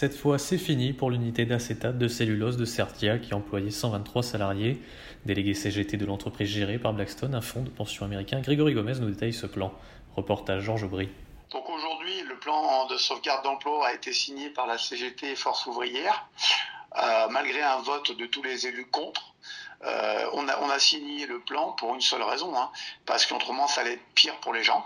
Cette fois, c'est fini pour l'unité d'acétate de cellulose de Certia qui employait 123 salariés. Délégué CGT de l'entreprise gérée par Blackstone, un fonds de pension américain, Grégory Gomez nous détaille ce plan. Reportage Georges Aubry. Donc aujourd'hui, le plan de sauvegarde d'emploi a été signé par la CGT Force ouvrière, euh, malgré un vote de tous les élus contre. Euh, on, a, signé le plan pour une seule raison, hein, parce qu'autrement ça allait être pire pour les gens.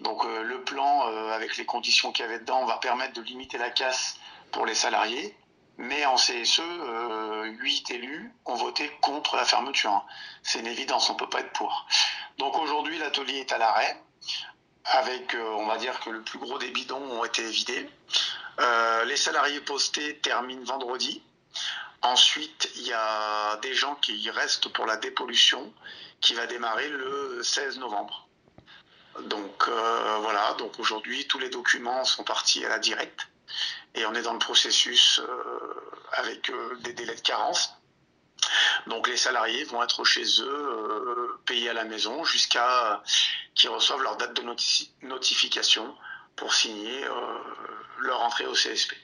Donc euh, le plan, avec les conditions qu'il y avait dedans, va permettre de limiter la casse pour les salariés. Mais en CSE, euh, 8 élus ont voté contre la fermeture. C'est une évidence, on ne peut pas être pour. Donc aujourd'hui, l'atelier est à l'arrêt, avec, euh, on va dire que le plus gros des bidons ont été vidés. Euh, les salariés postés terminent vendredi. Ensuite, il y a des gens qui restent pour la dépollution, qui va démarrer le 16 novembre. Donc euh, voilà, donc aujourd'hui, tous les documents sont partis à la directe et on est dans le processus euh, avec euh, des délais de carence. Donc les salariés vont être chez eux, euh, payés à la maison, jusqu'à qu'ils reçoivent leur date de noti notification pour signer leur entrée au CSP.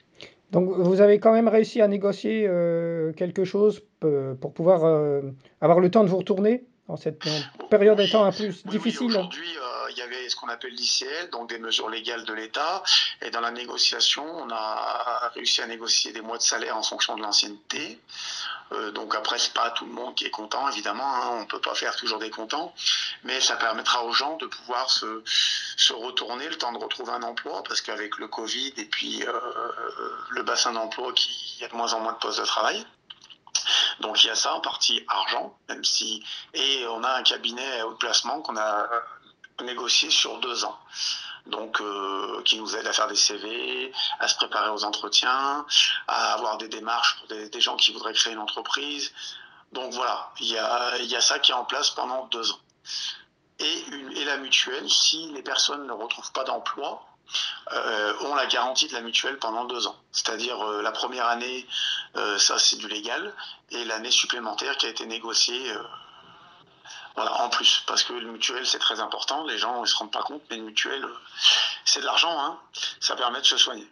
Donc vous avez quand même réussi à négocier euh, quelque chose pour pouvoir euh, avoir le temps de vous retourner en cette période étant un peu oui, difficile oui, Aujourd'hui, euh, il y avait ce qu'on appelle l'ICL, donc des mesures légales de l'État. Et dans la négociation, on a réussi à négocier des mois de salaire en fonction de l'ancienneté. Euh, donc après, c'est pas tout le monde qui est content, évidemment. Hein, on peut pas faire toujours des contents, mais ça permettra aux gens de pouvoir se, retourner le temps de retrouver un emploi, parce qu'avec le Covid et puis euh, le bassin d'emploi, il y a de moins en moins de postes de travail. Donc il y a ça en partie argent, même si et on a un cabinet haut de placement qu'on a négocié sur deux ans. Donc euh, qui nous aide à faire des CV, à se préparer aux entretiens, à avoir des démarches pour des, gens qui voudraient créer une entreprise. Donc voilà, il y a, ça qui est en place pendant deux ans. Et, une, la mutuelle, si les personnes ne retrouvent pas d'emploi, euh, ont la garantie de la mutuelle pendant deux ans. C'est-à-dire euh, la première année, ça c'est du légal, et l'année supplémentaire qui a été négociée voilà, en plus. Parce que le mutuel c'est très important, les gens ne se rendent pas compte, mais le mutuel euh, c'est de l'argent, hein. ça permet de se soigner.